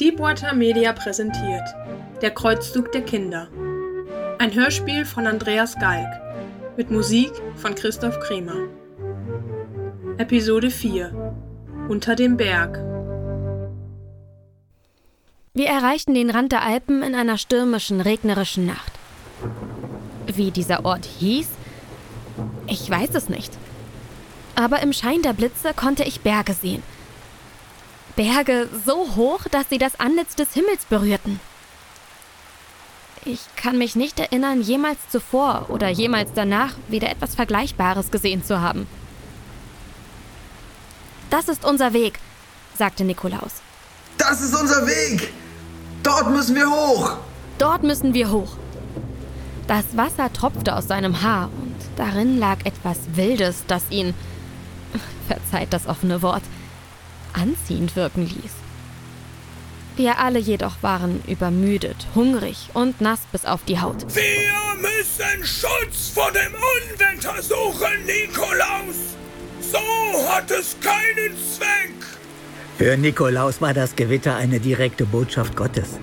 Deepwater Media präsentiert Der Kreuzzug der Kinder. Ein Hörspiel von Andreas Galk mit Musik von Christoph Kremer. Episode 4 Unter dem Berg. Wir erreichten den Rand der Alpen in einer stürmischen, regnerischen Nacht. Wie dieser Ort hieß? Ich weiß es nicht. Aber im Schein der Blitze konnte ich Berge sehen – Berge so hoch, dass sie das Antlitz des Himmels berührten. Ich kann mich nicht erinnern, jemals zuvor oder jemals danach wieder etwas Vergleichbares gesehen zu haben. Das ist unser Weg, sagte Nikolaus. Das ist unser Weg! Dort müssen wir hoch! Dort müssen wir hoch. Das Wasser tropfte aus seinem Haar und darin lag etwas Wildes, das ihn, verzeiht das offene Wort, anziehend wirken ließ. Wir alle jedoch waren übermüdet, hungrig und nass bis auf die Haut. Wir müssen Schutz vor dem Unwetter suchen, Nikolaus! So hat es keinen Zweck! Für Nikolaus war das Gewitter eine direkte Botschaft Gottes.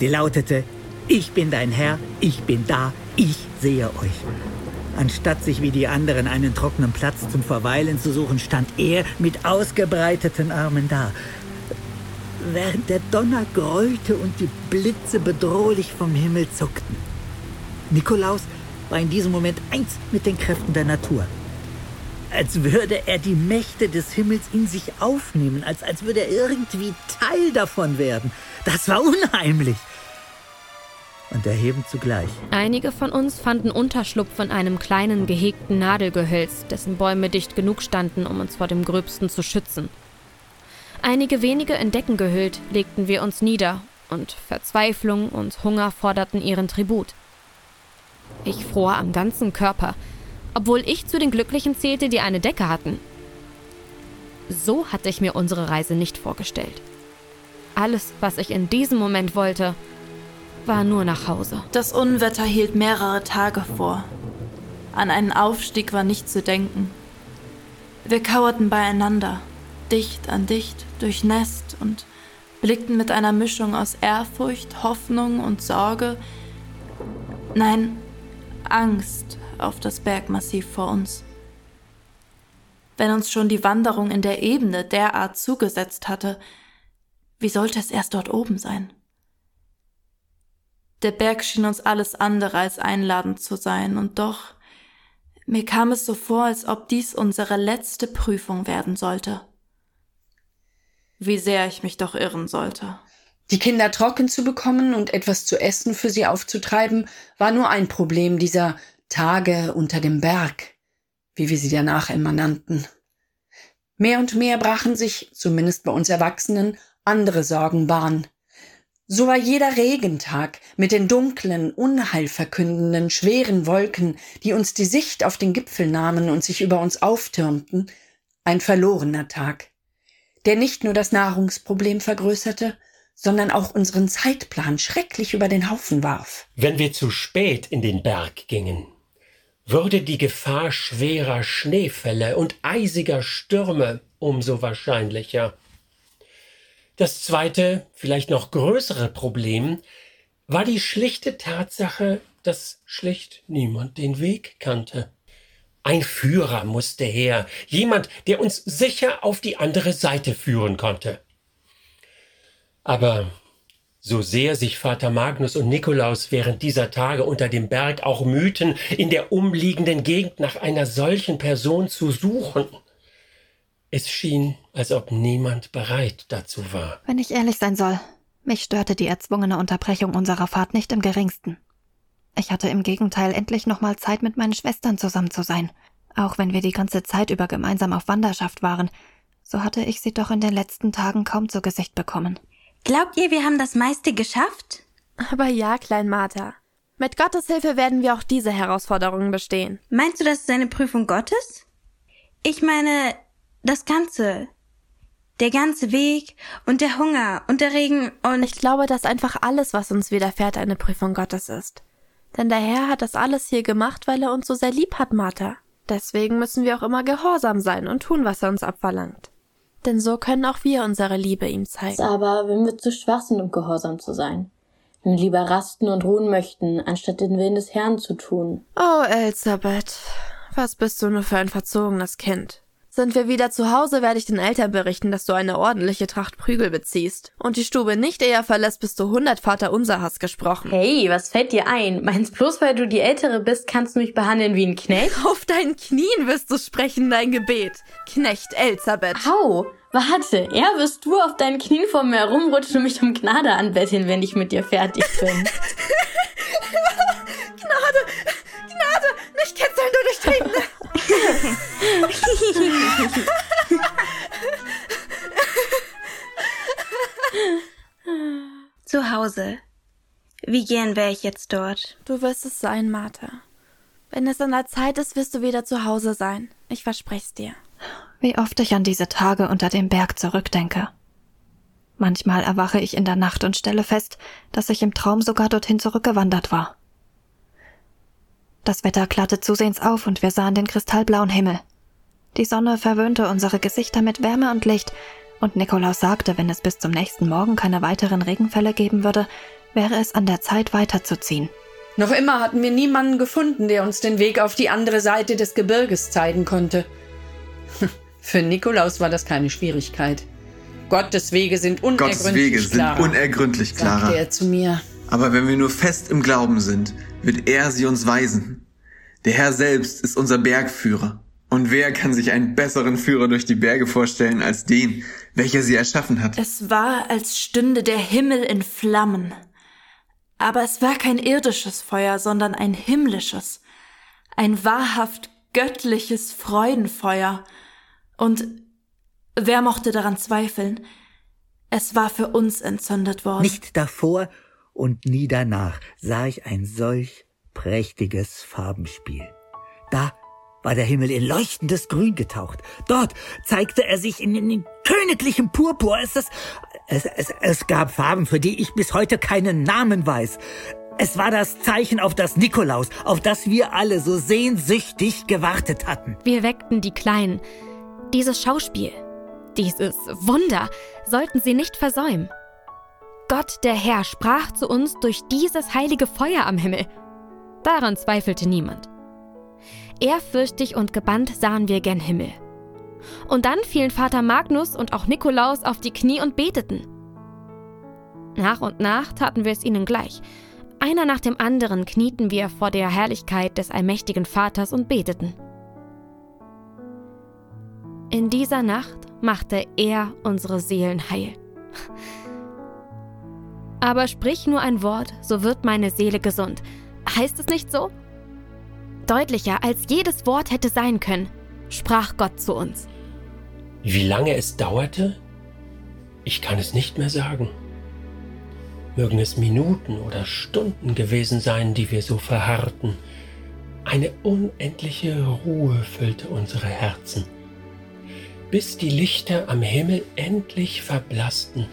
Sie lautete, ich bin dein Herr, ich bin da, ich sehe euch. Anstatt sich wie die anderen einen trockenen Platz zum Verweilen zu suchen, stand er mit ausgebreiteten Armen da. Während der Donner grollte und die Blitze bedrohlich vom Himmel zuckten. Nikolaus war in diesem Moment eins mit den Kräften der Natur. Als würde er die Mächte des Himmels in sich aufnehmen, als, als würde er irgendwie Teil davon werden. Das war unheimlich und erhebend zugleich. Einige von uns fanden Unterschlupf in einem kleinen gehegten Nadelgehölz, dessen Bäume dicht genug standen, um uns vor dem Gröbsten zu schützen. Einige wenige in Decken gehüllt legten wir uns nieder, und Verzweiflung und Hunger forderten ihren Tribut. Ich fror am ganzen Körper, obwohl ich zu den Glücklichen zählte, die eine Decke hatten. So hatte ich mir unsere Reise nicht vorgestellt. Alles, was ich in diesem Moment wollte, war nur nach Hause. Das Unwetter hielt mehrere Tage vor. An einen Aufstieg war nicht zu denken. Wir kauerten beieinander, dicht an dicht, durchnässt und blickten mit einer Mischung aus Ehrfurcht, Hoffnung und Sorge, nein, Angst auf das Bergmassiv vor uns. Wenn uns schon die Wanderung in der Ebene derart zugesetzt hatte, wie sollte es erst dort oben sein? Der Berg schien uns alles andere als einladend zu sein, und doch mir kam es so vor, als ob dies unsere letzte Prüfung werden sollte. Wie sehr ich mich doch irren sollte. Die Kinder trocken zu bekommen und etwas zu essen für sie aufzutreiben, war nur ein Problem dieser Tage unter dem Berg, wie wir sie danach immer nannten. Mehr und mehr brachen sich, zumindest bei uns Erwachsenen, andere Sorgen Bahn. So war jeder Regentag mit den dunklen, unheilverkündenden, schweren Wolken, die uns die Sicht auf den Gipfel nahmen und sich über uns auftürmten, ein verlorener Tag, der nicht nur das Nahrungsproblem vergrößerte, sondern auch unseren Zeitplan schrecklich über den Haufen warf. Wenn wir zu spät in den Berg gingen, würde die Gefahr schwerer Schneefälle und eisiger Stürme umso wahrscheinlicher. Das zweite, vielleicht noch größere Problem war die schlichte Tatsache, dass schlicht niemand den Weg kannte. Ein Führer musste her, jemand, der uns sicher auf die andere Seite führen konnte. Aber so sehr sich Vater Magnus und Nikolaus während dieser Tage unter dem Berg auch mühten, in der umliegenden Gegend nach einer solchen Person zu suchen, es schien, als ob niemand bereit dazu war. Wenn ich ehrlich sein soll, mich störte die erzwungene Unterbrechung unserer Fahrt nicht im geringsten. Ich hatte im Gegenteil endlich nochmal Zeit, mit meinen Schwestern zusammen zu sein. Auch wenn wir die ganze Zeit über gemeinsam auf Wanderschaft waren, so hatte ich sie doch in den letzten Tagen kaum zu Gesicht bekommen. Glaubt ihr, wir haben das meiste geschafft? Aber ja, Klein Martha. Mit Gottes Hilfe werden wir auch diese Herausforderungen bestehen. Meinst du, das ist eine Prüfung Gottes? Ich meine, das Ganze. Der ganze Weg und der Hunger und der Regen und. Ich glaube, dass einfach alles, was uns widerfährt, eine Prüfung Gottes ist. Denn der Herr hat das alles hier gemacht, weil er uns so sehr lieb hat, Martha. Deswegen müssen wir auch immer gehorsam sein und tun, was er uns abverlangt. Denn so können auch wir unsere Liebe ihm zeigen. Aber wenn wir zu schwach sind, um gehorsam zu sein, wenn wir lieber rasten und ruhen möchten, anstatt den Willen des Herrn zu tun. Oh, Elisabeth, was bist du nur für ein verzogenes Kind? Sind wir wieder zu Hause, werde ich den Eltern berichten, dass du eine ordentliche Tracht Prügel beziehst und die Stube nicht eher verlässt, bis du hundert Vater unser hast gesprochen. Hey, was fällt dir ein? Meinst bloß, weil du die Ältere bist, kannst du mich behandeln wie ein Knecht? Auf deinen Knien wirst du sprechen, dein Gebet. Knecht Elisabeth. Au! Warte, eher wirst du auf deinen Knien vor mir herumrutschen und mich um Gnade anbetteln, wenn ich mit dir fertig bin. Gnade! Gnade! Nicht kitzeln, du Durchtretende! Zu Hause. Wie gern wäre ich jetzt dort? Du wirst es sein, Martha. Wenn es an der Zeit ist, wirst du wieder zu Hause sein. Ich verspreche es dir. Wie oft ich an diese Tage unter dem Berg zurückdenke. Manchmal erwache ich in der Nacht und stelle fest, dass ich im Traum sogar dorthin zurückgewandert war. Das Wetter klarte zusehends auf und wir sahen den kristallblauen Himmel. Die Sonne verwöhnte unsere Gesichter mit Wärme und Licht, und Nikolaus sagte, wenn es bis zum nächsten Morgen keine weiteren Regenfälle geben würde, wäre es an der Zeit weiterzuziehen. Noch immer hatten wir niemanden gefunden, der uns den Weg auf die andere Seite des Gebirges zeigen konnte. Für Nikolaus war das keine Schwierigkeit. Gottes Wege sind unergründlich Gottes Wege sind unergründlich klarer. sagte er zu mir. Aber wenn wir nur fest im Glauben sind, wird er sie uns weisen. Der Herr selbst ist unser Bergführer. Und wer kann sich einen besseren Führer durch die Berge vorstellen als den, welcher sie erschaffen hat? Es war, als stünde der Himmel in Flammen. Aber es war kein irdisches Feuer, sondern ein himmlisches, ein wahrhaft göttliches Freudenfeuer. Und wer mochte daran zweifeln? Es war für uns entzündet worden. Nicht davor und nie danach sah ich ein solch prächtiges Farbenspiel. Da war der Himmel in leuchtendes Grün getaucht. Dort zeigte er sich in, in königlichem Purpur. Es, es, es, es gab Farben, für die ich bis heute keinen Namen weiß. Es war das Zeichen auf das Nikolaus, auf das wir alle so sehnsüchtig gewartet hatten. Wir weckten die Kleinen. Dieses Schauspiel, dieses Wunder sollten sie nicht versäumen. Gott, der Herr, sprach zu uns durch dieses heilige Feuer am Himmel. Daran zweifelte niemand. Ehrfürchtig und gebannt sahen wir gen Himmel. Und dann fielen Vater Magnus und auch Nikolaus auf die Knie und beteten. Nach und nach taten wir es ihnen gleich. Einer nach dem anderen knieten wir vor der Herrlichkeit des allmächtigen Vaters und beteten. In dieser Nacht machte er unsere Seelen heil. Aber sprich nur ein Wort, so wird meine Seele gesund. Heißt es nicht so? Deutlicher als jedes Wort hätte sein können, sprach Gott zu uns. Wie lange es dauerte? Ich kann es nicht mehr sagen. Mögen es Minuten oder Stunden gewesen sein, die wir so verharrten. Eine unendliche Ruhe füllte unsere Herzen, bis die Lichter am Himmel endlich verblassten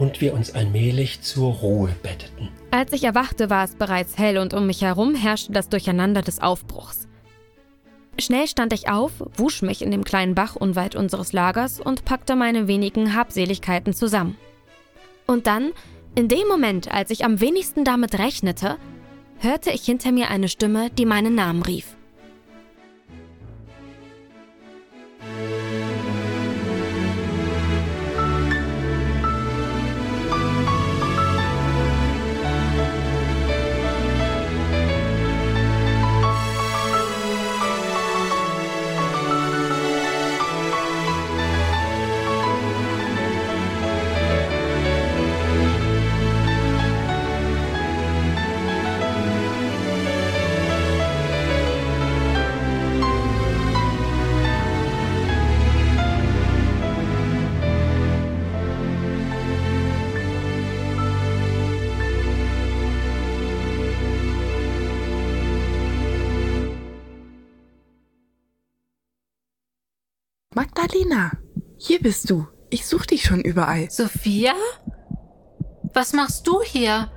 und wir uns allmählich zur Ruhe betteten. Als ich erwachte, war es bereits hell und um mich herum herrschte das Durcheinander des Aufbruchs. Schnell stand ich auf, wusch mich in dem kleinen Bach unweit unseres Lagers und packte meine wenigen Habseligkeiten zusammen. Und dann, in dem Moment, als ich am wenigsten damit rechnete, hörte ich hinter mir eine Stimme, die meinen Namen rief. Magdalena, hier bist du. Ich such dich schon überall. Sophia? Was machst du hier?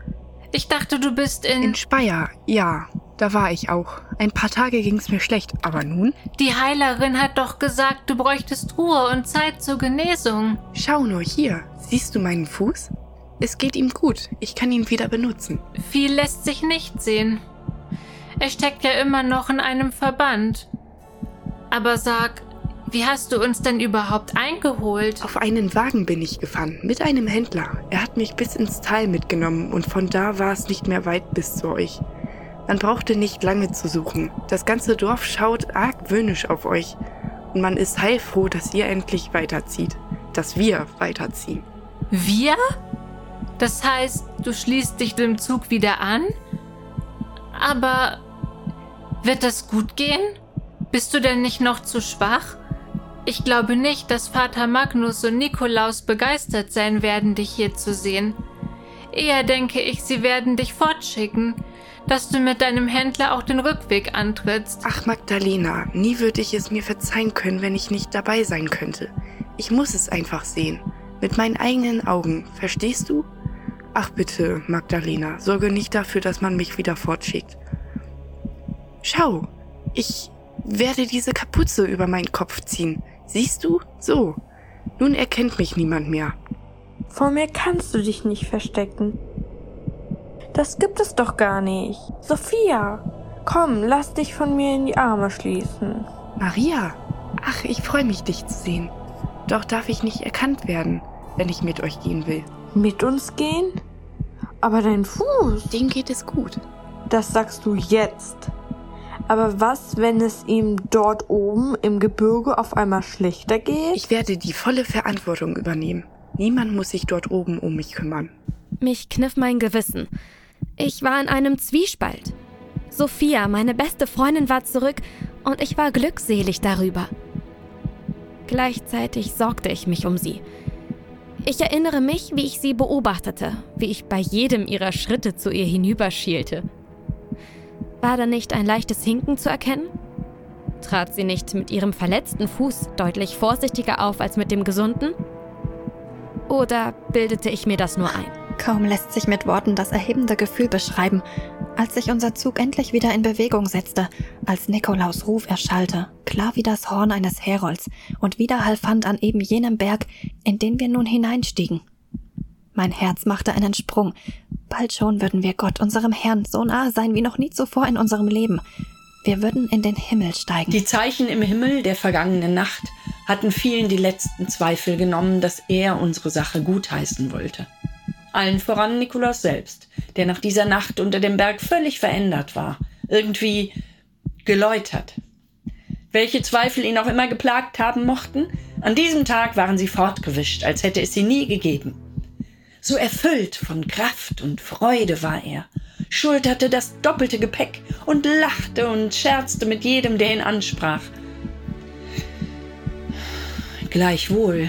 Ich dachte, du bist in. In Speyer, ja. da war ich auch. Ein paar Tage ging's mir schlecht, aber nun? Die Heilerin hat doch gesagt, du bräuchtest Ruhe und Zeit zur Genesung. Schau nur hier. Siehst du meinen Fuß? Es geht ihm gut. Ich kann ihn wieder benutzen. Viel lässt sich nicht sehen. Er steckt ja immer noch in einem Verband. Aber sag, wie hast du uns denn überhaupt eingeholt? Auf einen Wagen bin ich gefahren, mit einem Händler. Er hat mich bis ins Tal mitgenommen und von da war es nicht mehr weit bis zu euch. Man brauchte nicht lange zu suchen. Das ganze Dorf schaut argwöhnisch auf euch. Und man ist heilfroh, dass ihr endlich weiterzieht. Dass wir weiterziehen. Wir? Das heißt, du schließt dich dem Zug wieder an? Aber wird das gut gehen? Bist du denn nicht noch zu schwach? Ich glaube nicht, dass Vater Magnus und Nikolaus begeistert sein werden, dich hier zu sehen. Eher denke ich, sie werden dich fortschicken, dass du mit deinem Händler auch den Rückweg antrittst. Ach, Magdalena, nie würde ich es mir verzeihen können, wenn ich nicht dabei sein könnte. Ich muss es einfach sehen. Mit meinen eigenen Augen, verstehst du? Ach bitte, Magdalena, sorge nicht dafür, dass man mich wieder fortschickt. Schau, ich werde diese Kapuze über meinen Kopf ziehen. Siehst du? So. Nun erkennt mich niemand mehr. Vor mir kannst du dich nicht verstecken. Das gibt es doch gar nicht. Sophia, komm, lass dich von mir in die Arme schließen. Maria, ach, ich freue mich, dich zu sehen. Doch darf ich nicht erkannt werden, wenn ich mit euch gehen will. Mit uns gehen? Aber dein Fuß. Dem geht es gut. Das sagst du jetzt. Aber was, wenn es ihm dort oben im Gebirge auf einmal schlechter geht? Ich werde die volle Verantwortung übernehmen. Niemand muss sich dort oben um mich kümmern. Mich kniff mein Gewissen. Ich war in einem Zwiespalt. Sophia, meine beste Freundin, war zurück und ich war glückselig darüber. Gleichzeitig sorgte ich mich um sie. Ich erinnere mich, wie ich sie beobachtete, wie ich bei jedem ihrer Schritte zu ihr hinüberschielte. War da nicht ein leichtes Hinken zu erkennen? Trat sie nicht mit ihrem verletzten Fuß deutlich vorsichtiger auf als mit dem gesunden? Oder bildete ich mir das nur ein? Kaum lässt sich mit Worten das erhebende Gefühl beschreiben, als sich unser Zug endlich wieder in Bewegung setzte, als Nikolaus Ruf erschallte, klar wie das Horn eines Herolds und Widerhall fand an eben jenem Berg, in den wir nun hineinstiegen. Mein Herz machte einen Sprung. Bald schon würden wir Gott, unserem Herrn, so nahe sein wie noch nie zuvor in unserem Leben. Wir würden in den Himmel steigen. Die Zeichen im Himmel der vergangenen Nacht hatten vielen die letzten Zweifel genommen, dass er unsere Sache gutheißen wollte. Allen voran Nikolaus selbst, der nach dieser Nacht unter dem Berg völlig verändert war, irgendwie geläutert. Welche Zweifel ihn auch immer geplagt haben mochten, an diesem Tag waren sie fortgewischt, als hätte es sie nie gegeben. So erfüllt von Kraft und Freude war er, schulterte das doppelte Gepäck und lachte und scherzte mit jedem, der ihn ansprach. Gleichwohl,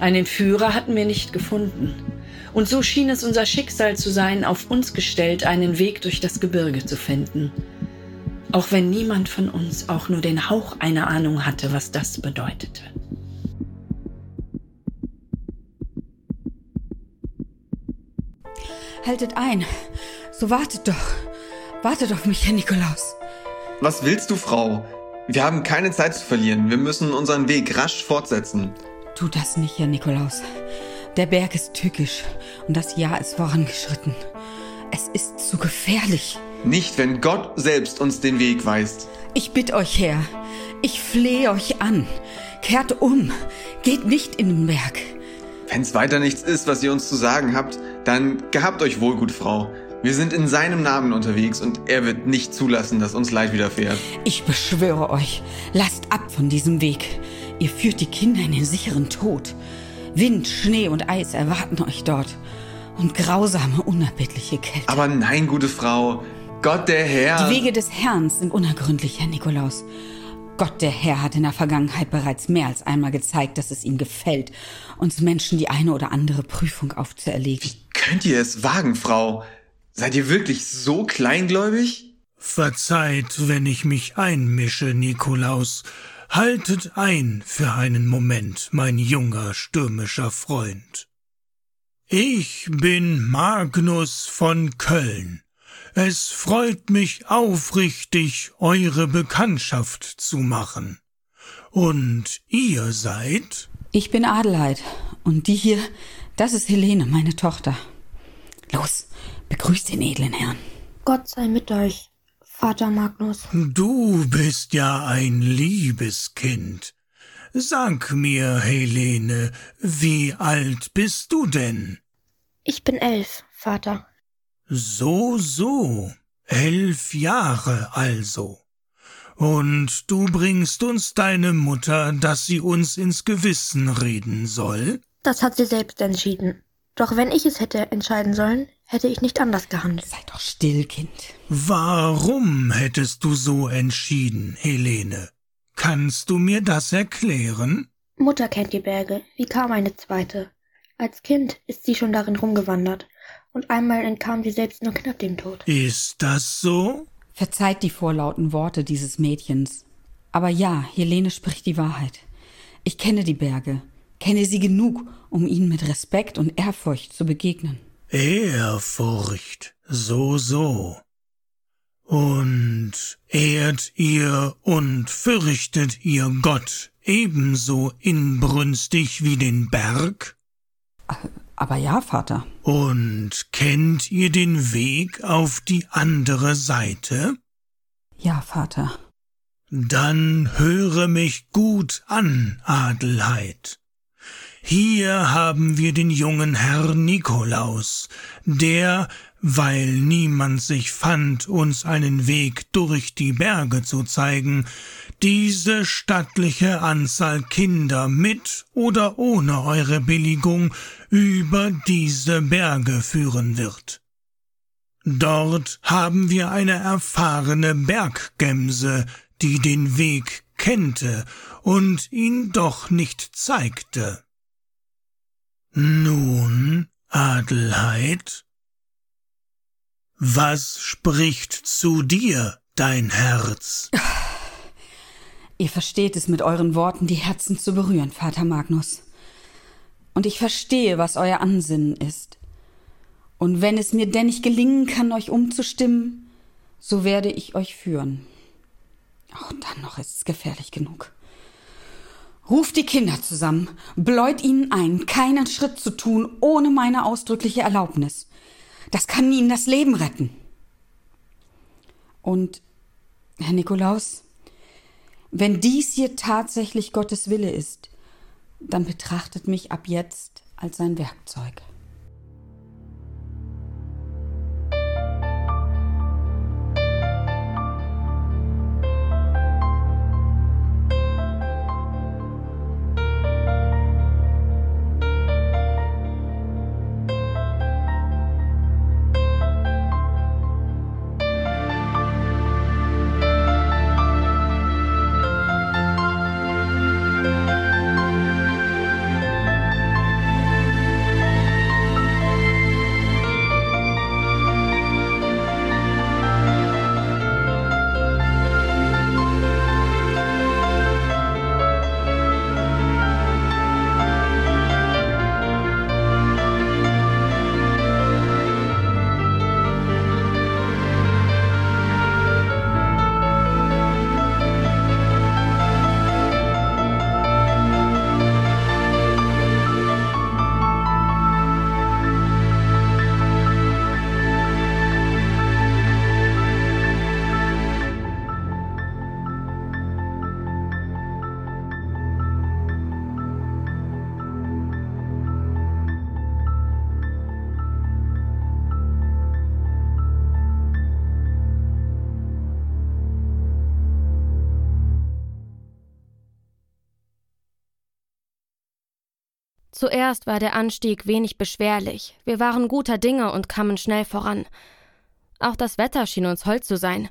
einen Führer hatten wir nicht gefunden. Und so schien es unser Schicksal zu sein, auf uns gestellt, einen Weg durch das Gebirge zu finden. Auch wenn niemand von uns auch nur den Hauch einer Ahnung hatte, was das bedeutete. Haltet ein. So wartet doch. Wartet auf mich, Herr Nikolaus. Was willst du, Frau? Wir haben keine Zeit zu verlieren. Wir müssen unseren Weg rasch fortsetzen. Tu das nicht, Herr Nikolaus. Der Berg ist tückisch und das Jahr ist vorangeschritten. Es ist zu gefährlich. Nicht, wenn Gott selbst uns den Weg weist. Ich bitte euch, Herr, ich flehe euch an. Kehrt um, geht nicht in den Berg. Wenn's weiter nichts ist, was ihr uns zu sagen habt, dann gehabt euch wohl, gut Frau. Wir sind in seinem Namen unterwegs und er wird nicht zulassen, dass uns Leid widerfährt. Ich beschwöre euch, lasst ab von diesem Weg. Ihr führt die Kinder in den sicheren Tod. Wind, Schnee und Eis erwarten euch dort. Und grausame, unerbittliche Kälte. Aber nein, gute Frau. Gott der Herr. Die Wege des Herrn sind unergründlich, Herr Nikolaus. Gott der Herr hat in der Vergangenheit bereits mehr als einmal gezeigt, dass es ihm gefällt, uns Menschen die eine oder andere Prüfung aufzuerlegen. Wie könnt ihr es wagen, Frau? Seid ihr wirklich so kleingläubig? Verzeiht, wenn ich mich einmische, Nikolaus. Haltet ein für einen Moment, mein junger stürmischer Freund. Ich bin Magnus von Köln. Es freut mich aufrichtig, eure Bekanntschaft zu machen. Und ihr seid? Ich bin Adelheid. Und die hier, das ist Helene, meine Tochter. Los, begrüßt den edlen Herrn. Gott sei mit euch, Vater Magnus. Du bist ja ein liebes Kind. Sag mir, Helene, wie alt bist du denn? Ich bin elf, Vater. So, so. Elf Jahre also. Und du bringst uns deine Mutter, dass sie uns ins Gewissen reden soll? Das hat sie selbst entschieden. Doch wenn ich es hätte entscheiden sollen, hätte ich nicht anders gehandelt. Sei doch still, Kind. Warum hättest du so entschieden, Helene? Kannst du mir das erklären? Mutter kennt die Berge, wie kaum eine zweite. Als Kind ist sie schon darin rumgewandert, und einmal entkam sie selbst nur knapp dem Tod. Ist das so? Verzeiht die vorlauten Worte dieses Mädchens. Aber ja, Helene spricht die Wahrheit. Ich kenne die Berge, kenne sie genug, um ihnen mit Respekt und Ehrfurcht zu begegnen. Ehrfurcht, so, so. Und ehrt ihr und fürchtet ihr Gott ebenso inbrünstig wie den Berg? Aber ja, Vater. Und kennt ihr den Weg auf die andere Seite? Ja, Vater. Dann höre mich gut an, Adelheid. Hier haben wir den jungen Herr Nikolaus, der, weil niemand sich fand, uns einen Weg durch die Berge zu zeigen, diese stattliche Anzahl Kinder mit oder ohne eure Billigung über diese Berge führen wird. Dort haben wir eine erfahrene Berggemse, die den Weg kennte und ihn doch nicht zeigte. Nun, Adelheid, was spricht zu dir, dein Herz? Ihr versteht es mit euren Worten, die Herzen zu berühren, Vater Magnus. Und ich verstehe, was euer Ansinnen ist. Und wenn es mir denn nicht gelingen kann, euch umzustimmen, so werde ich euch führen. Auch dann noch ist es gefährlich genug. Ruft die Kinder zusammen, bläut ihnen ein, keinen Schritt zu tun, ohne meine ausdrückliche Erlaubnis. Das kann ihnen das Leben retten. Und, Herr Nikolaus, wenn dies hier tatsächlich Gottes Wille ist, dann betrachtet mich ab jetzt als sein Werkzeug. Zuerst war der Anstieg wenig beschwerlich. Wir waren guter Dinge und kamen schnell voran. Auch das Wetter schien uns hold zu sein.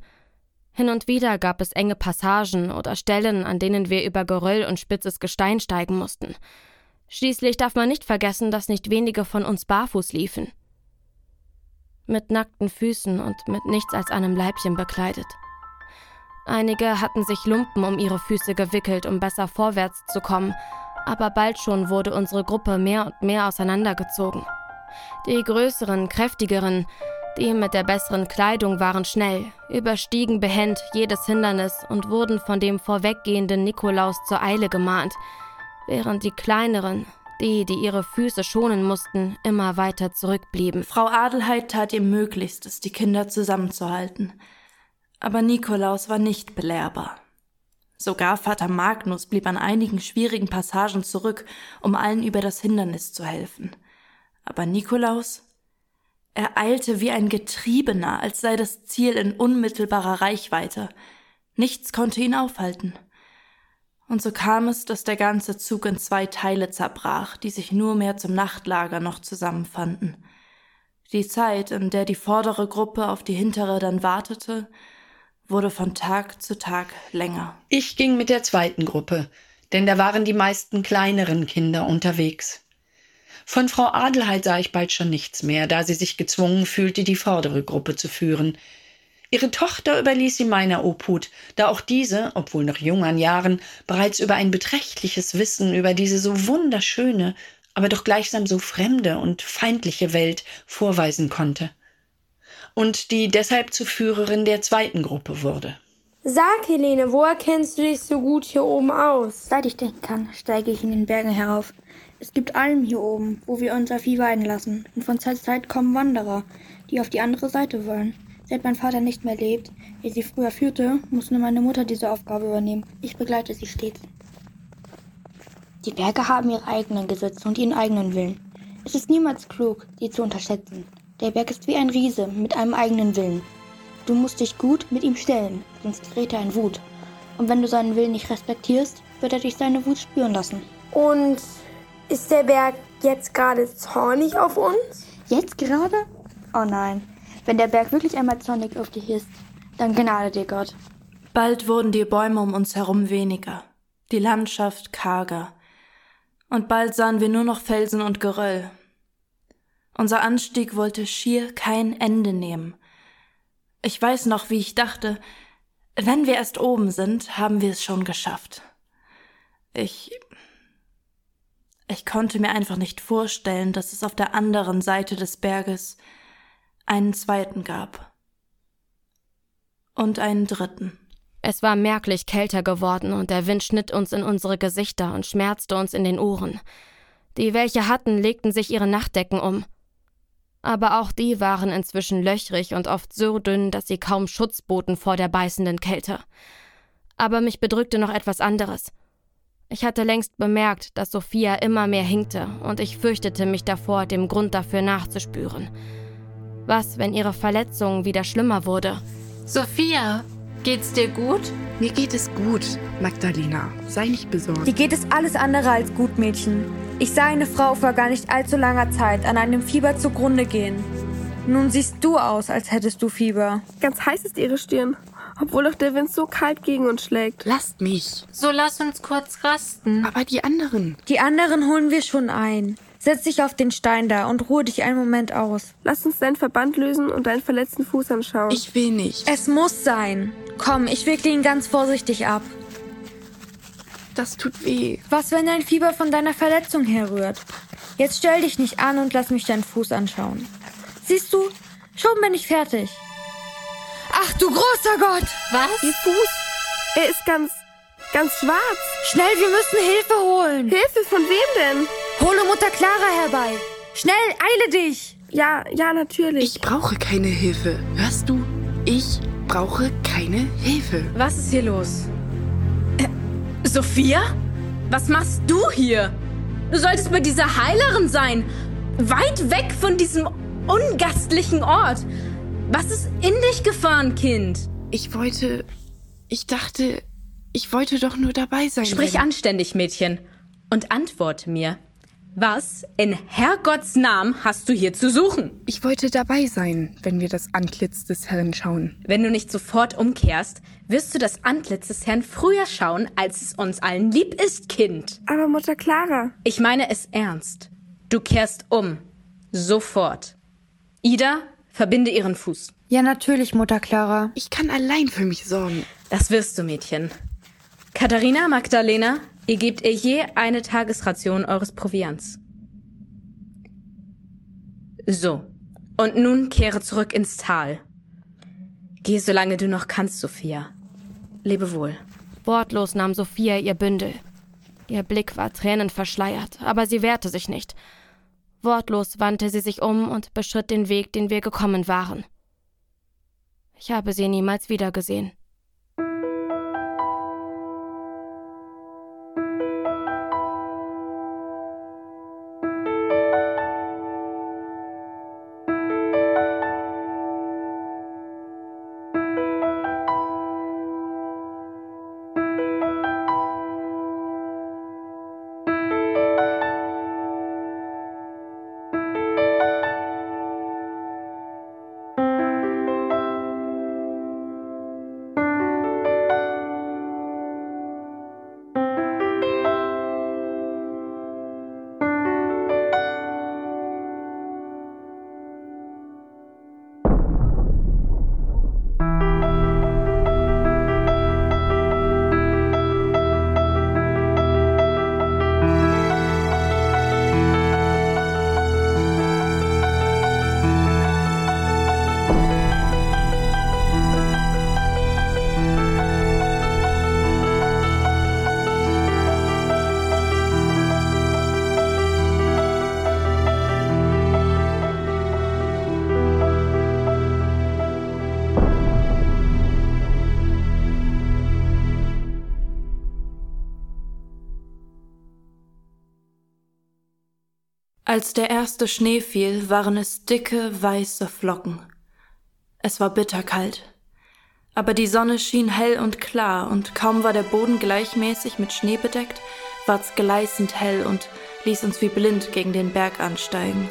Hin und wieder gab es enge Passagen oder Stellen, an denen wir über Geröll und spitzes Gestein steigen mussten. Schließlich darf man nicht vergessen, dass nicht wenige von uns barfuß liefen. Mit nackten Füßen und mit nichts als einem Leibchen bekleidet. Einige hatten sich Lumpen um ihre Füße gewickelt, um besser vorwärts zu kommen, aber bald schon wurde unsere Gruppe mehr und mehr auseinandergezogen. Die größeren, kräftigeren, Die mit der besseren Kleidung waren schnell, überstiegen behend jedes Hindernis und wurden von dem vorweggehenden Nikolaus zur Eile gemahnt, während die kleineren, die, die ihre Füße schonen mussten, immer weiter zurückblieben. Frau Adelheid tat ihr Möglichstes, die Kinder zusammenzuhalten. Aber Nikolaus war nicht belehrbar. Sogar Vater Magnus blieb an einigen schwierigen Passagen zurück, um allen über das Hindernis zu helfen. Aber Nikolaus? Er eilte wie ein Getriebener, als sei das Ziel in unmittelbarer Reichweite. Nichts konnte ihn aufhalten. Und so kam es, dass der ganze Zug in zwei Teile zerbrach, die sich nur mehr zum Nachtlager noch zusammenfanden. Die Zeit, in der die vordere Gruppe auf die hintere dann wartete, wurde von Tag zu Tag länger. Ich ging mit der zweiten Gruppe, denn da waren die meisten kleineren Kinder unterwegs. Von Frau Adelheid sah ich bald schon nichts mehr, da sie sich gezwungen fühlte, die vordere Gruppe zu führen. Ihre Tochter überließ sie meiner Obhut, da auch diese, obwohl noch jung an Jahren, bereits über ein beträchtliches Wissen über diese so wunderschöne, aber doch gleichsam so fremde und feindliche Welt vorweisen konnte und die deshalb zur Führerin der zweiten Gruppe wurde. Sag, Helene, wo erkennst du dich so gut hier oben aus? Seit ich denken kann, steige ich in den Bergen herauf. Es gibt Almen hier oben, wo wir unser Vieh weiden lassen, und von Zeit zu Zeit kommen Wanderer, die auf die andere Seite wollen. Seit mein Vater nicht mehr lebt, wie sie früher führte, muss nur meine Mutter diese Aufgabe übernehmen. Ich begleite sie stets. Die Berge haben ihre eigenen Gesetze und ihren eigenen Willen. Es ist niemals klug, sie zu unterschätzen. Der Berg ist wie ein Riese mit einem eigenen Willen. Du musst dich gut mit ihm stellen, sonst gerät er in Wut. Und wenn du seinen Willen nicht respektierst, wird er dich seine Wut spüren lassen. Und ist der Berg jetzt gerade zornig auf uns? Jetzt gerade? Oh nein. Wenn der Berg wirklich einmal zornig auf dich ist, dann gnade dir Gott. Bald wurden die Bäume um uns herum weniger, die Landschaft karger. Und bald sahen wir nur noch Felsen und Geröll, unser Anstieg wollte schier kein Ende nehmen. Ich weiß noch, wie ich dachte, wenn wir erst oben sind, haben wir es schon geschafft. Ich. Ich konnte mir einfach nicht vorstellen, dass es auf der anderen Seite des Berges einen zweiten gab. Und einen dritten. Es war merklich kälter geworden und der Wind schnitt uns in unsere Gesichter und schmerzte uns in den Ohren. Die, welche hatten, legten sich ihre Nachtdecken um aber auch die waren inzwischen löchrig und oft so dünn, dass sie kaum Schutz boten vor der beißenden Kälte. Aber mich bedrückte noch etwas anderes. Ich hatte längst bemerkt, dass Sophia immer mehr hinkte, und ich fürchtete mich davor, dem Grund dafür nachzuspüren. Was, wenn ihre Verletzung wieder schlimmer wurde? Sophia, geht's dir gut? Mir geht es gut, Magdalena. Sei nicht besorgt. Dir geht es alles andere als gut, Mädchen. Ich sah eine Frau vor gar nicht allzu langer Zeit an einem Fieber zugrunde gehen. Nun siehst du aus, als hättest du Fieber. Ganz heiß ist ihre Stirn, obwohl auch der Wind so kalt gegen uns schlägt. Lasst mich. So lass uns kurz rasten. Aber die anderen. Die anderen holen wir schon ein. Setz dich auf den Stein da und ruhe dich einen Moment aus. Lass uns deinen Verband lösen und deinen verletzten Fuß anschauen. Ich will nicht. Es muss sein. Komm, ich wickle ihn ganz vorsichtig ab. Das tut weh. Was, wenn dein Fieber von deiner Verletzung herrührt? Jetzt stell dich nicht an und lass mich deinen Fuß anschauen. Siehst du, schon bin ich fertig. Ach du großer Gott! Was? Ihr Fuß, er ist ganz, ganz schwarz. Schnell, wir müssen Hilfe holen. Hilfe von wem denn? Hole Mutter Clara herbei. Schnell, eile dich. Ja, ja, natürlich. Ich brauche keine Hilfe. Hörst du? Ich brauche keine Hilfe. Was ist hier los? Sophia? Was machst du hier? Du solltest bei dieser Heilerin sein. Weit weg von diesem ungastlichen Ort. Was ist in dich gefahren, Kind? Ich wollte. Ich dachte. Ich wollte doch nur dabei sein. Sprich anständig, Mädchen. Und antworte mir. Was in Herrgotts Namen hast du hier zu suchen? Ich wollte dabei sein, wenn wir das Antlitz des Herrn schauen. Wenn du nicht sofort umkehrst, wirst du das Antlitz des Herrn früher schauen, als es uns allen lieb ist, Kind. Aber Mutter Clara. Ich meine es ernst. Du kehrst um. Sofort. Ida, verbinde ihren Fuß. Ja, natürlich, Mutter Clara. Ich kann allein für mich sorgen. Das wirst du, Mädchen. Katharina, Magdalena, Ihr gebt ihr je eine Tagesration eures Proviants. So, Und nun kehre zurück ins Tal. Geh, solange du noch kannst, Sophia. Lebe wohl. Wortlos nahm Sophia ihr Bündel. Ihr Blick war tränenverschleiert, aber sie wehrte sich nicht. Wortlos wandte sie sich um und beschritt den Weg, den wir gekommen waren. Ich habe sie niemals wiedergesehen. Als der erste Schnee fiel, waren es dicke, weiße Flocken. Es war bitterkalt. Aber die Sonne schien hell und klar, und kaum war der Boden gleichmäßig mit Schnee bedeckt, ward's gleißend hell und ließ uns wie blind gegen den Berg ansteigen.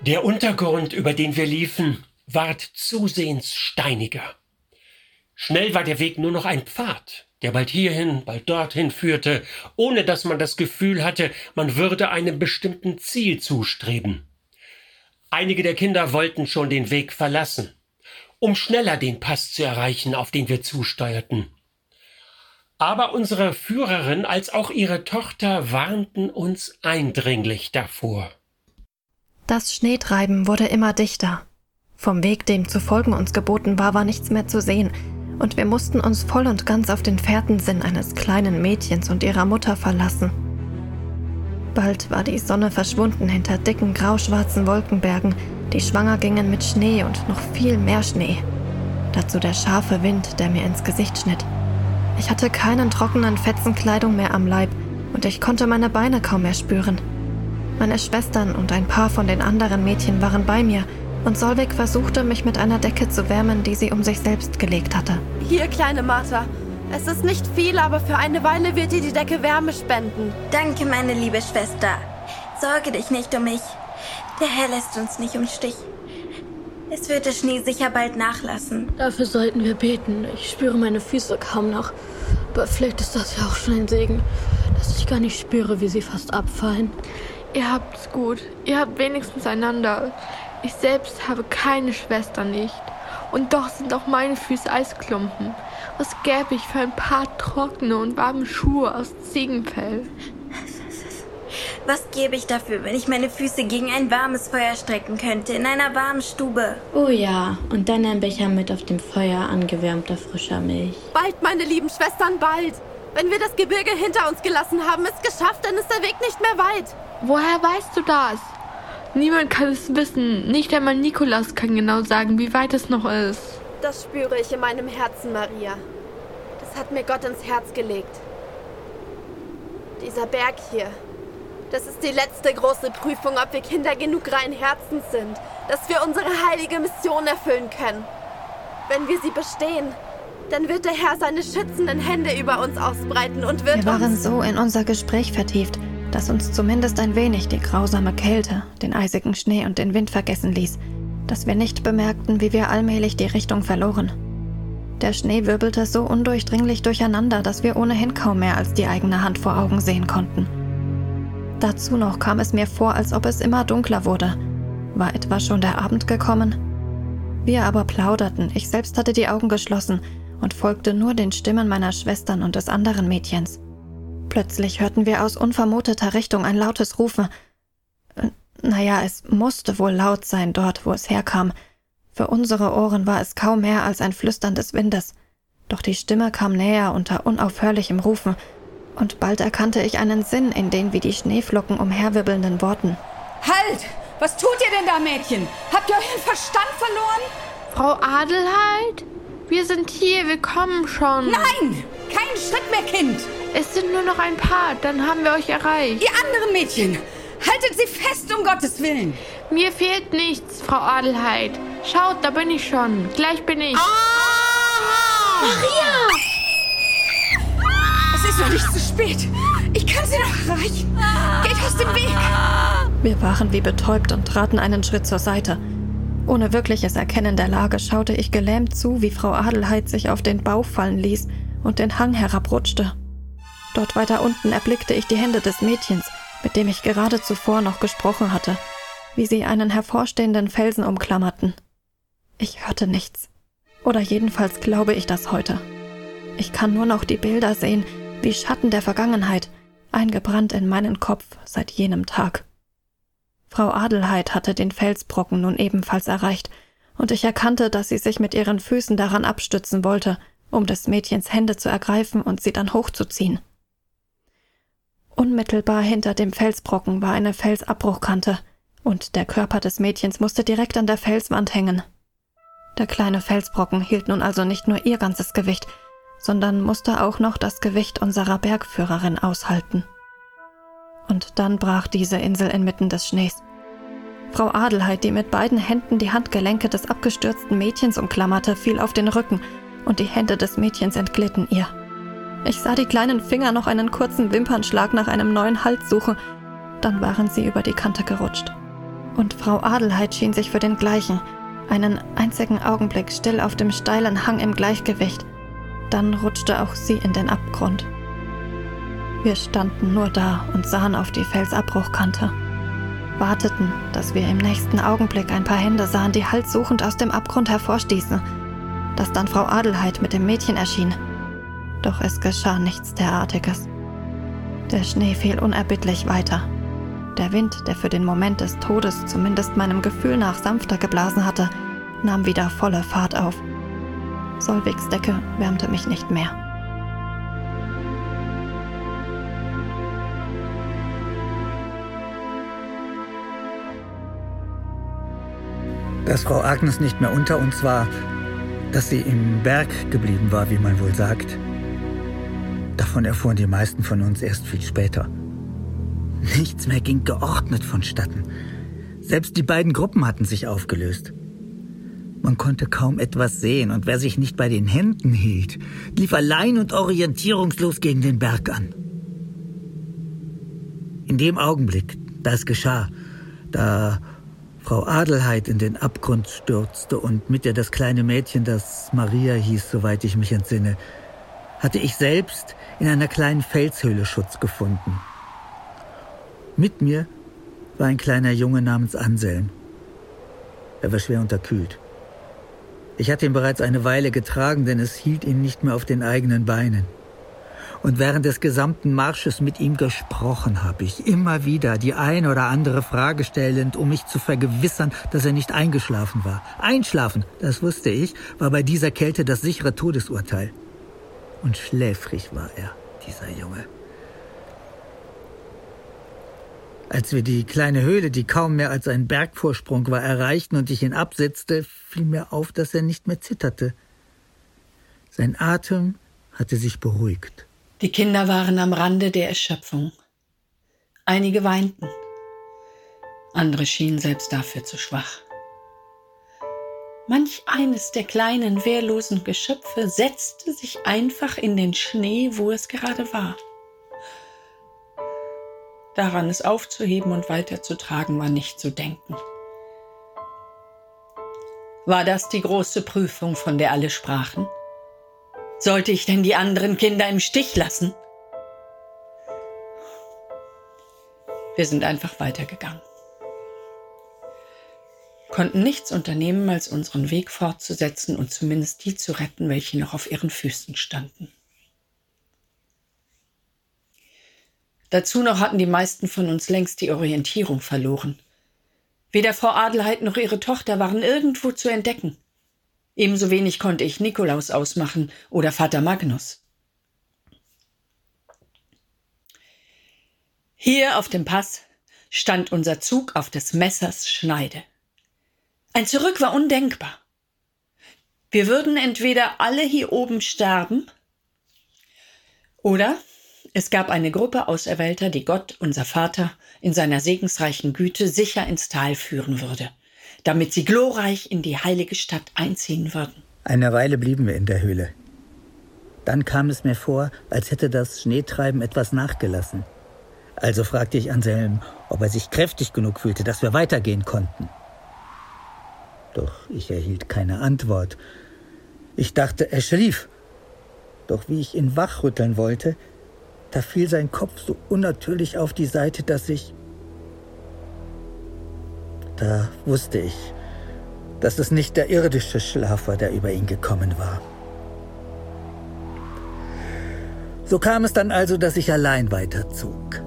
Der Untergrund, über den wir liefen, ward zusehends steiniger. Schnell war der Weg nur noch ein Pfad, der bald hierhin, bald dorthin führte, ohne dass man das Gefühl hatte, man würde einem bestimmten Ziel zustreben. Einige der Kinder wollten schon den Weg verlassen, um schneller den Pass zu erreichen, auf den wir zusteuerten. Aber unsere Führerin als auch ihre Tochter warnten uns eindringlich davor. Das Schneetreiben wurde immer dichter. Vom Weg, dem zu folgen uns geboten war, war nichts mehr zu sehen, und wir mussten uns voll und ganz auf den Fährtensinn eines kleinen Mädchens und ihrer Mutter verlassen. Bald war die Sonne verschwunden hinter dicken grauschwarzen Wolkenbergen, die schwanger gingen mit Schnee und noch viel mehr Schnee. Dazu der scharfe Wind, der mir ins Gesicht schnitt. Ich hatte keinen trockenen Fetzen Kleidung mehr am Leib und ich konnte meine Beine kaum mehr spüren. Meine Schwestern und ein paar von den anderen Mädchen waren bei mir und Solveig versuchte, mich mit einer Decke zu wärmen, die sie um sich selbst gelegt hatte. Hier, kleine Martha. Es ist nicht viel, aber für eine Weile wird dir die Decke Wärme spenden. Danke, meine liebe Schwester. Sorge dich nicht um mich. Der Herr lässt uns nicht im Stich. Es wird der Schnee sicher bald nachlassen. Dafür sollten wir beten. Ich spüre meine Füße kaum noch. Aber vielleicht ist das ja auch schon ein Segen, dass ich gar nicht spüre, wie sie fast abfallen. Ihr habt's gut. Ihr habt wenigstens einander. Ich selbst habe keine Schwester nicht. Und doch sind auch meine Füße Eisklumpen. Was gäbe ich für ein paar trockene und warme Schuhe aus Ziegenfell? Was gäbe ich dafür, wenn ich meine Füße gegen ein warmes Feuer strecken könnte, in einer warmen Stube? Oh ja, und dann ein Becher mit auf dem Feuer angewärmter frischer Milch. Bald, meine lieben Schwestern, bald! Wenn wir das Gebirge hinter uns gelassen haben, ist geschafft, dann ist der Weg nicht mehr weit. Woher weißt du das? Niemand kann es wissen. Nicht einmal Nikolas kann genau sagen, wie weit es noch ist. Das spüre ich in meinem Herzen, Maria. Das hat mir Gott ins Herz gelegt. Dieser Berg hier. Das ist die letzte große Prüfung, ob wir Kinder genug rein Herzens sind, dass wir unsere heilige Mission erfüllen können. Wenn wir sie bestehen, dann wird der Herr seine schützenden Hände über uns ausbreiten und wird Wir waren uns so in unser Gespräch vertieft, dass uns zumindest ein wenig die grausame Kälte, den eisigen Schnee und den Wind vergessen ließ, dass wir nicht bemerkten, wie wir allmählich die Richtung verloren. Der Schnee wirbelte so undurchdringlich durcheinander, dass wir ohnehin kaum mehr als die eigene Hand vor Augen sehen konnten. Dazu noch kam es mir vor, als ob es immer dunkler wurde. War etwa schon der Abend gekommen? Wir aber plauderten, ich selbst hatte die Augen geschlossen und folgte nur den Stimmen meiner Schwestern und des anderen Mädchens. Plötzlich hörten wir aus unvermuteter Richtung ein lautes Rufen. Naja, es musste wohl laut sein dort, wo es herkam. Für unsere Ohren war es kaum mehr als ein Flüstern des Windes. Doch die Stimme kam näher unter unaufhörlichem Rufen, und bald erkannte ich einen Sinn in den wie die Schneeflocken umherwirbelnden Worten. Halt! Was tut ihr denn da, Mädchen? Habt ihr euren Verstand verloren? Frau Adelheid? Wir sind hier, wir kommen schon. Nein! Keinen Schritt mehr, Kind! Es sind nur noch ein paar, dann haben wir euch erreicht. Ihr anderen Mädchen! Haltet sie fest, um Gottes Willen! Mir fehlt nichts, Frau Adelheid. Schaut, da bin ich schon. Gleich bin ich. Ah! Maria! Es ist noch nicht zu spät. Ich kann sie noch erreichen. Geht aus dem Weg! Wir waren wie betäubt und traten einen Schritt zur Seite. Ohne wirkliches Erkennen der Lage schaute ich gelähmt zu, wie Frau Adelheid sich auf den Bauch fallen ließ und den Hang herabrutschte. Dort weiter unten erblickte ich die Hände des Mädchens, mit dem ich gerade zuvor noch gesprochen hatte, wie sie einen hervorstehenden Felsen umklammerten. Ich hörte nichts. Oder jedenfalls glaube ich das heute. Ich kann nur noch die Bilder sehen, wie Schatten der Vergangenheit, eingebrannt in meinen Kopf seit jenem Tag. Frau Adelheid hatte den Felsbrocken nun ebenfalls erreicht, und ich erkannte, dass sie sich mit ihren Füßen daran abstützen wollte, um des Mädchens Hände zu ergreifen und sie dann hochzuziehen. Unmittelbar hinter dem Felsbrocken war eine Felsabbruchkante, und der Körper des Mädchens musste direkt an der Felswand hängen. Der kleine Felsbrocken hielt nun also nicht nur ihr ganzes Gewicht, sondern musste auch noch das Gewicht unserer Bergführerin aushalten. Und dann brach diese Insel inmitten des Schnees. Frau Adelheid, die mit beiden Händen die Handgelenke des abgestürzten Mädchens umklammerte, fiel auf den Rücken, und die Hände des Mädchens entglitten ihr. Ich sah die kleinen Finger noch einen kurzen Wimpernschlag nach einem neuen Halt suchen, dann waren sie über die Kante gerutscht. Und Frau Adelheid schien sich für den gleichen, einen einzigen Augenblick still auf dem steilen Hang im Gleichgewicht. Dann rutschte auch sie in den Abgrund. Wir standen nur da und sahen auf die Felsabbruchkante. Warteten, dass wir im nächsten Augenblick ein paar Hände sahen, die halssuchend aus dem Abgrund hervorstießen. Dass dann Frau Adelheid mit dem Mädchen erschien. Doch es geschah nichts derartiges. Der Schnee fiel unerbittlich weiter. Der Wind, der für den Moment des Todes zumindest meinem Gefühl nach sanfter geblasen hatte, nahm wieder volle Fahrt auf. Solvigs Decke wärmte mich nicht mehr. Dass Frau Agnes nicht mehr unter uns war, dass sie im Berg geblieben war, wie man wohl sagt, Davon erfuhren die meisten von uns erst viel später. Nichts mehr ging geordnet vonstatten. Selbst die beiden Gruppen hatten sich aufgelöst. Man konnte kaum etwas sehen, und wer sich nicht bei den Händen hielt, lief allein und orientierungslos gegen den Berg an. In dem Augenblick, da es geschah, da Frau Adelheid in den Abgrund stürzte und mit ihr das kleine Mädchen, das Maria hieß, soweit ich mich entsinne, hatte ich selbst in einer kleinen Felshöhle Schutz gefunden. Mit mir war ein kleiner Junge namens Anselm. Er war schwer unterkühlt. Ich hatte ihn bereits eine Weile getragen, denn es hielt ihn nicht mehr auf den eigenen Beinen. Und während des gesamten Marsches mit ihm gesprochen habe ich, immer wieder die ein oder andere Frage stellend, um mich zu vergewissern, dass er nicht eingeschlafen war. Einschlafen, das wusste ich, war bei dieser Kälte das sichere Todesurteil und schläfrig war er, dieser Junge. Als wir die kleine Höhle, die kaum mehr als ein Bergvorsprung war, erreichten und ich ihn absetzte, fiel mir auf, dass er nicht mehr zitterte. Sein Atem hatte sich beruhigt. Die Kinder waren am Rande der Erschöpfung. Einige weinten, andere schienen selbst dafür zu schwach. Manch eines der kleinen, wehrlosen Geschöpfe setzte sich einfach in den Schnee, wo es gerade war. Daran es aufzuheben und weiterzutragen war nicht zu denken. War das die große Prüfung, von der alle sprachen? Sollte ich denn die anderen Kinder im Stich lassen? Wir sind einfach weitergegangen konnten nichts unternehmen, als unseren Weg fortzusetzen und zumindest die zu retten, welche noch auf ihren Füßen standen. Dazu noch hatten die meisten von uns längst die Orientierung verloren. Weder Frau Adelheid noch ihre Tochter waren irgendwo zu entdecken. Ebenso wenig konnte ich Nikolaus ausmachen oder Vater Magnus. Hier auf dem Pass stand unser Zug auf des Messers Schneide. Ein Zurück war undenkbar. Wir würden entweder alle hier oben sterben, oder es gab eine Gruppe Auserwählter, die Gott, unser Vater, in seiner segensreichen Güte sicher ins Tal führen würde, damit sie glorreich in die heilige Stadt einziehen würden. Eine Weile blieben wir in der Höhle. Dann kam es mir vor, als hätte das Schneetreiben etwas nachgelassen. Also fragte ich Anselm, ob er sich kräftig genug fühlte, dass wir weitergehen konnten. Doch ich erhielt keine Antwort. Ich dachte, er schlief. Doch wie ich ihn wachrütteln wollte, da fiel sein Kopf so unnatürlich auf die Seite, dass ich... Da wusste ich, dass es nicht der irdische Schlaf war, der über ihn gekommen war. So kam es dann also, dass ich allein weiterzog.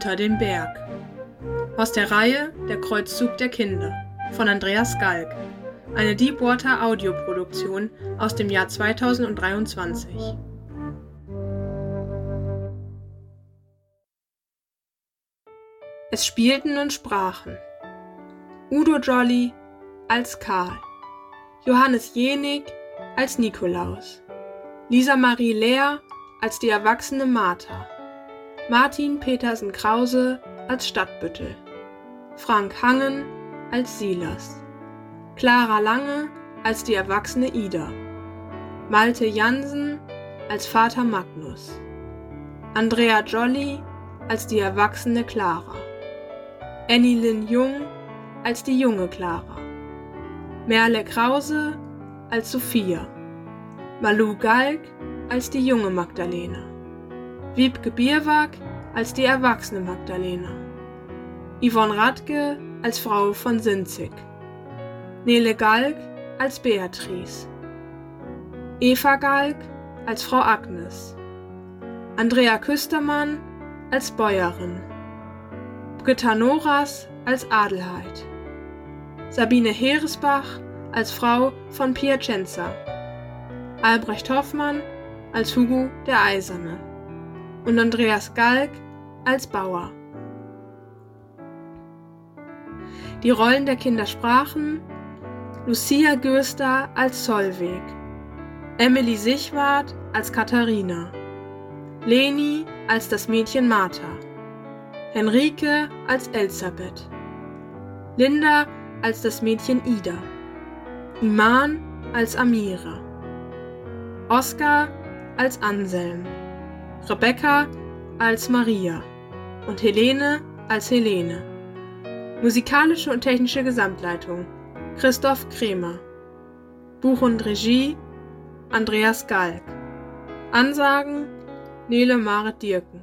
Unter dem Berg. Aus der Reihe Der Kreuzzug der Kinder von Andreas Galk. Eine Deepwater Audioproduktion aus dem Jahr 2023. Es spielten und sprachen Udo Jolly als Karl, Johannes Jenig als Nikolaus, Lisa Marie Lehr als die erwachsene Martha, Martin Petersen Krause als Stadtbüttel, Frank Hangen als Silas, Clara Lange als die erwachsene Ida, Malte Jansen als Vater Magnus, Andrea Jolly als die erwachsene Clara, Annie Lynn Jung als die junge Clara, Merle Krause als Sophia, Malu Galk als die junge Magdalena. Wiebke Bierwag als die erwachsene Magdalena, Yvonne Radke als Frau von Sinzig, Nele Galk als Beatrice, Eva Galk als Frau Agnes, Andrea Küstermann als Bäuerin, Britta Noras als Adelheid, Sabine Heeresbach als Frau von Piacenza, Albrecht Hoffmann als Hugo der Eiserne und Andreas Galk als Bauer. Die Rollen der Kinder sprachen Lucia Göster als Zollweg, Emily Sichwart als Katharina, Leni als das Mädchen Martha, Henrike als Elisabeth, Linda als das Mädchen Ida, Iman als Amira, Oskar als Anselm. Rebecca als Maria und Helene als Helene. Musikalische und technische Gesamtleitung Christoph Kremer. Buch und Regie Andreas Galk. Ansagen Nele Marit Dirken.